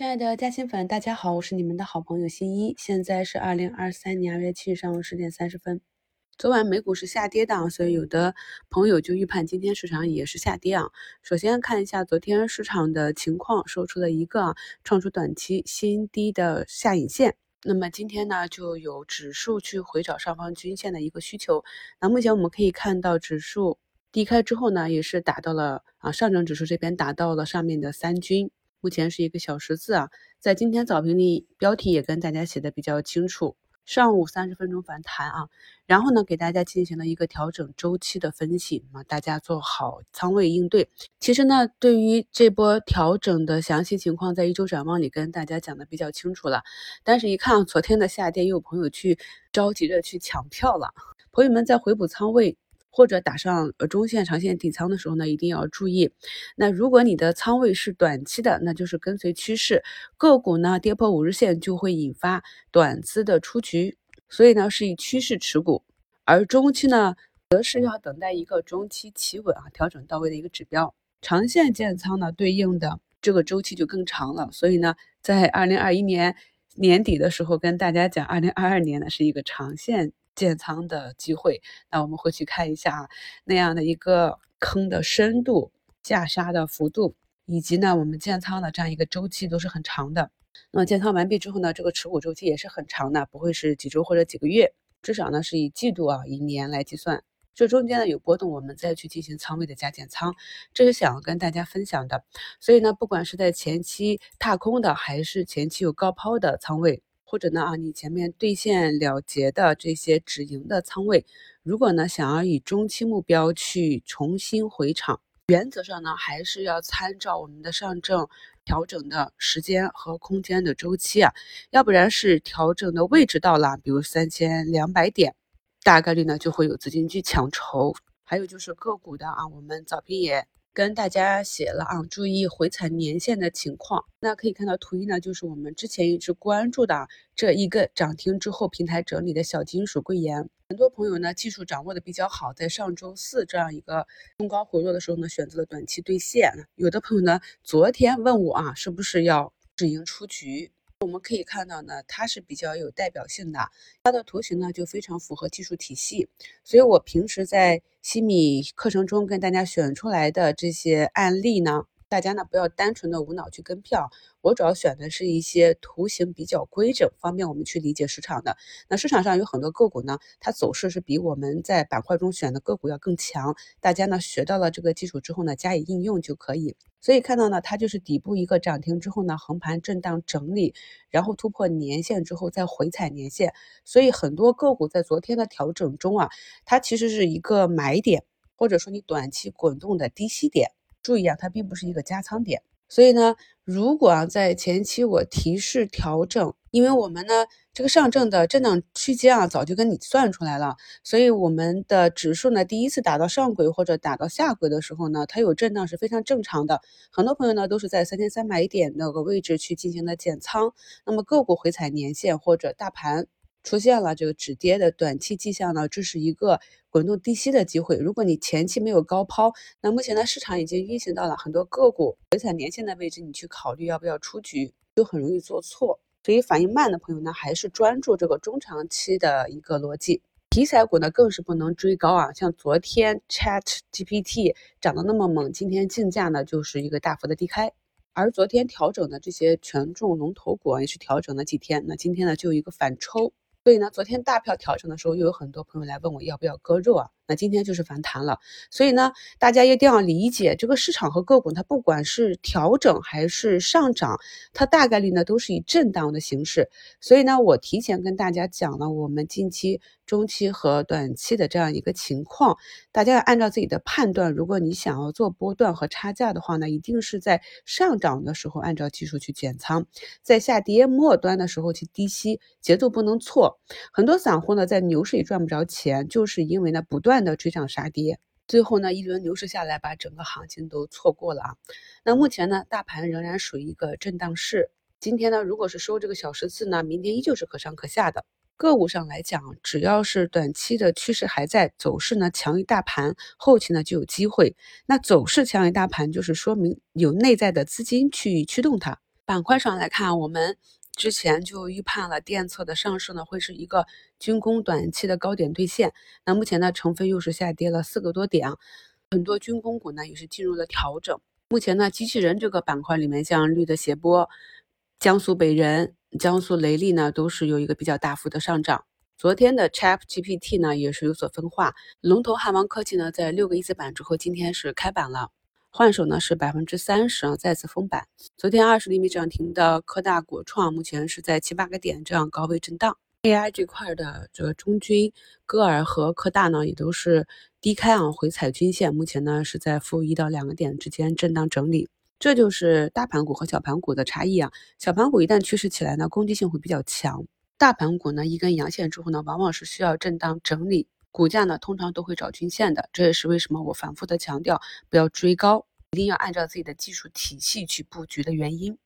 亲爱的嘉兴粉，大家好，我是你们的好朋友新一。现在是二零二三年二月七日上午十点三十分。昨晚美股是下跌的，所以有的朋友就预判今天市场也是下跌啊。首先看一下昨天市场的情况，收出了一个创出短期新低的下影线。那么今天呢，就有指数去回找上方均线的一个需求。那目前我们可以看到，指数低开之后呢，也是达到了啊，上证指数这边达到了上面的三均。目前是一个小十字啊，在今天早评里标题也跟大家写的比较清楚，上午三十分钟反弹啊，然后呢给大家进行了一个调整周期的分析啊，大家做好仓位应对。其实呢，对于这波调整的详细情况，在一周展望里跟大家讲的比较清楚了，但是一看昨天的下跌，又有朋友去着急着去抢票了，朋友们在回补仓位。或者打上呃中线、长线底仓的时候呢，一定要注意。那如果你的仓位是短期的，那就是跟随趋势，个股呢跌破五日线就会引发短资的出局，所以呢是以趋势持股。而中期呢，则是要等待一个中期企稳啊调整到位的一个指标。长线建仓呢，对应的这个周期就更长了。所以呢，在二零二一年年底的时候跟大家讲，二零二二年呢是一个长线。建仓的机会，那我们会去看一下那样的一个坑的深度、下杀的幅度，以及呢我们建仓的这样一个周期都是很长的。那么建仓完毕之后呢，这个持股周期也是很长的，不会是几周或者几个月，至少呢是以季度啊、以年来计算。这中间呢有波动，我们再去进行仓位的加减仓，这是想要跟大家分享的。所以呢，不管是在前期踏空的，还是前期有高抛的仓位。或者呢啊，你前面兑现了结的这些止盈的仓位，如果呢想要以中期目标去重新回场，原则上呢还是要参照我们的上证调整的时间和空间的周期啊，要不然是调整的位置到了，比如三千两百点，大概率呢就会有资金去抢筹。还有就是个股的啊，我们早评也。跟大家写了啊，注意回踩年线的情况。那可以看到图一呢，就是我们之前一直关注的这一个涨停之后平台整理的小金属贵盐。很多朋友呢技术掌握的比较好，在上周四这样一个冲高回落的时候呢，选择了短期兑现。有的朋友呢，昨天问我啊，是不是要止盈出局？我们可以看到呢，它是比较有代表性的，它的图形呢就非常符合技术体系，所以我平时在西米课程中跟大家选出来的这些案例呢。大家呢不要单纯的无脑去跟票，我主要选的是一些图形比较规整，方便我们去理解市场的。那市场上有很多个股呢，它走势是比我们在板块中选的个股要更强。大家呢学到了这个基础之后呢，加以应用就可以。所以看到呢，它就是底部一个涨停之后呢，横盘震荡整理，然后突破年线之后再回踩年线。所以很多个股在昨天的调整中啊，它其实是一个买点，或者说你短期滚动的低吸点。注意啊，它并不是一个加仓点，所以呢，如果啊在前期我提示调整，因为我们呢这个上证的震荡区间啊早就跟你算出来了，所以我们的指数呢第一次打到上轨或者打到下轨的时候呢，它有震荡是非常正常的。很多朋友呢都是在三千三百点那个位置去进行了减仓，那么个股回踩年线或者大盘。出现了这个止跌的短期迹象呢，这是一个滚动低吸的机会。如果你前期没有高抛，那目前呢市场已经运行到了很多个股回踩年线的位置，你去考虑要不要出局，就很容易做错。所以反应慢的朋友呢，还是专注这个中长期的一个逻辑。题材股呢更是不能追高啊，像昨天 Chat GPT 涨得那么猛，今天竞价呢就是一个大幅的低开。而昨天调整的这些权重龙头股也是调整了几天，那今天呢就有一个反抽。所以呢，昨天大票调整的时候，又有很多朋友来问我要不要割肉啊？那今天就是反弹了。所以呢，大家一定要理解，这个市场和个股，它不管是调整还是上涨，它大概率呢都是以震荡的形式。所以呢，我提前跟大家讲了我们近期。中期和短期的这样一个情况，大家要按照自己的判断。如果你想要做波段和差价的话呢，一定是在上涨的时候按照技术去减仓，在下跌末端的时候去低吸，节奏不能错。很多散户呢在牛市里赚不着钱，就是因为呢不断断的追涨杀跌，最后呢一轮牛市下来，把整个行情都错过了啊。那目前呢，大盘仍然属于一个震荡市。今天呢，如果是收这个小十字呢，明天依旧是可上可下的。个股上来讲，只要是短期的趋势还在，走势呢强于大盘，后期呢就有机会。那走势强于大盘，就是说明有内在的资金去驱动它。板块上来看，我们之前就预判了电测的上市呢会是一个军工短期的高点兑现。那目前呢，成分又是下跌了四个多点，很多军工股呢也是进入了调整。目前呢，机器人这个板块里面，像绿的谐波、江苏北人、江苏雷利呢，都是有一个比较大幅的上涨。昨天的 Chat GPT 呢也是有所分化，龙头汉王科技呢在六个一字板之后，今天是开板了。换手呢是百分之三十啊，再次封板。昨天二十厘米涨停的科大国创，目前是在七八个点这样高位震荡。AI 这块的这个中军、歌尔和科大呢，也都是低开啊，回踩均线，目前呢是在负一到两个点之间震荡整理。这就是大盘股和小盘股的差异啊。小盘股一旦趋势起来呢，攻击性会比较强；大盘股呢，一根阳线之后呢，往往是需要震荡整理。股价呢，通常都会找均线的，这也是为什么我反复的强调不要追高，一定要按照自己的技术体系去布局的原因。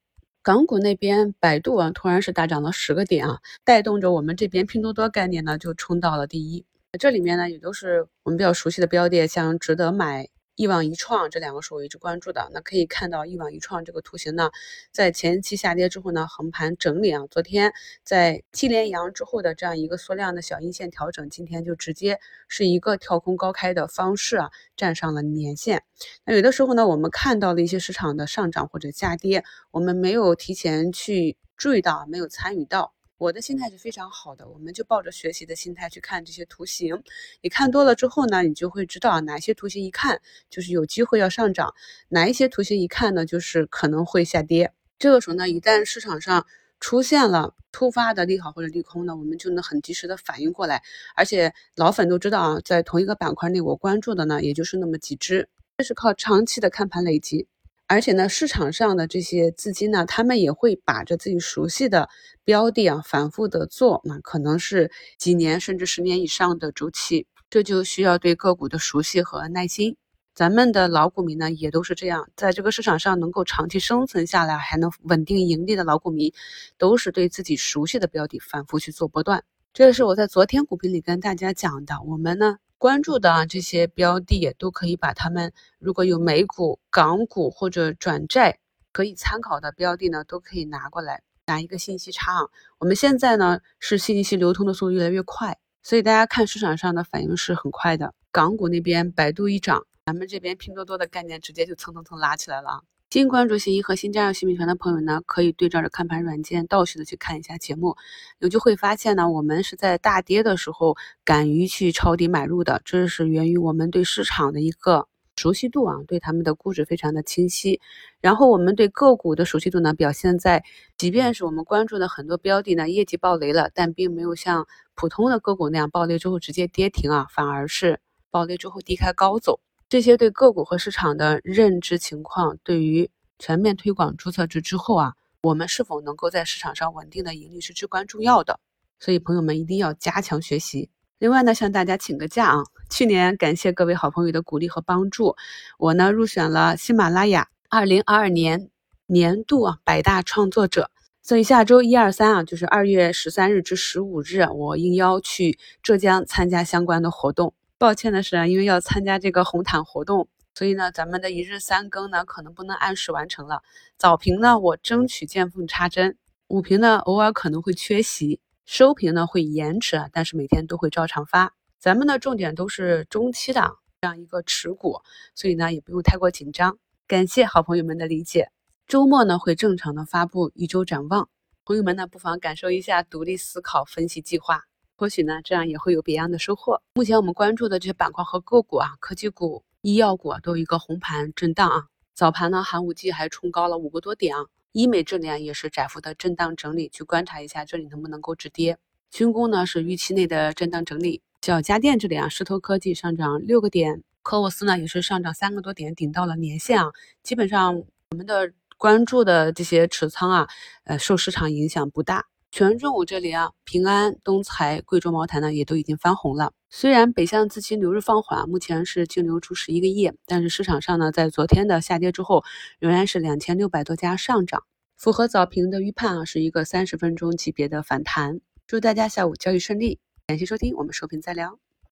港股那边，百度啊，突然是大涨了十个点啊，带动着我们这边拼多多概念呢就冲到了第一。这里面呢，也都是我们比较熟悉的标的，像值得买。一网一创这两个是我一直关注的，那可以看到一网一创这个图形呢，在前期下跌之后呢，横盘整理啊，昨天在七连阳之后的这样一个缩量的小阴线调整，今天就直接是一个跳空高开的方式啊，站上了年线。那有的时候呢，我们看到了一些市场的上涨或者下跌，我们没有提前去注意到，没有参与到。我的心态是非常好的，我们就抱着学习的心态去看这些图形。你看多了之后呢，你就会知道哪些图形一看就是有机会要上涨，哪一些图形一看呢就是可能会下跌。这个时候呢，一旦市场上出现了突发的利好或者利空呢，我们就能很及时的反应过来。而且老粉都知道啊，在同一个板块内，我关注的呢也就是那么几只，这是靠长期的看盘累积。而且呢，市场上的这些资金呢，他们也会把着自己熟悉的标的啊，反复的做，那可能是几年甚至十年以上的周期，这就需要对个股的熟悉和耐心。咱们的老股民呢，也都是这样，在这个市场上能够长期生存下来，还能稳定盈利的老股民，都是对自己熟悉的标的反复去做波段。这也是我在昨天股评里跟大家讲的，我们呢。关注的啊这些标的都可以把它们，如果有美股、港股或者转债可以参考的标的呢，都可以拿过来拿一个信息差啊。我们现在呢是信息流通的速度越来越快，所以大家看市场上的反应是很快的。港股那边百度一涨，咱们这边拼多多的概念直接就蹭蹭蹭拉起来了。新关注新一和新加入新米团的朋友呢，可以对照着看盘软件倒序的去看一下节目，你就会发现呢，我们是在大跌的时候敢于去抄底买入的，这是源于我们对市场的一个熟悉度啊，对他们的估值非常的清晰。然后我们对个股的熟悉度呢，表现在即便是我们关注的很多标的呢，业绩暴雷了，但并没有像普通的个股那样暴雷之后直接跌停啊，反而是暴雷之后低开高走。这些对个股和市场的认知情况，对于全面推广注册制之后啊，我们是否能够在市场上稳定的盈利是至关重要的。所以朋友们一定要加强学习。另外呢，向大家请个假啊，去年感谢各位好朋友的鼓励和帮助，我呢入选了喜马拉雅二零二二年年度啊百大创作者。所以下周一二三啊，就是二月十三日至十五日，我应邀去浙江参加相关的活动。抱歉的是啊，因为要参加这个红毯活动，所以呢，咱们的一日三更呢，可能不能按时完成了。早评呢，我争取见缝插针；午评呢，偶尔可能会缺席；收评呢，会延迟，但是每天都会照常发。咱们的重点都是中期的这样一个持股，所以呢，也不用太过紧张。感谢好朋友们的理解。周末呢，会正常的发布一周展望，朋友们呢，不妨感受一下独立思考分析计划。或许呢，这样也会有别样的收获。目前我们关注的这些板块和个股啊，科技股、医药股都有一个红盘震荡啊。早盘呢，寒武纪还冲高了五个多点啊。医美这里啊，也是窄幅的震荡整理，去观察一下这里能不能够止跌。军工呢是预期内的震荡整理。小家电这里啊，石头科技上涨六个点，科沃斯呢也是上涨三个多点，顶到了年线啊。基本上我们的关注的这些持仓啊，呃，受市场影响不大。全中午这里啊，平安、东财、贵州茅台呢，也都已经翻红了。虽然北向资金流入放缓，目前是净流出十一个亿，但是市场上呢，在昨天的下跌之后，仍然是两千六百多家上涨，符合早评的预判啊，是一个三十分钟级别的反弹。祝大家下午交易顺利，感谢收听，我们收评再聊。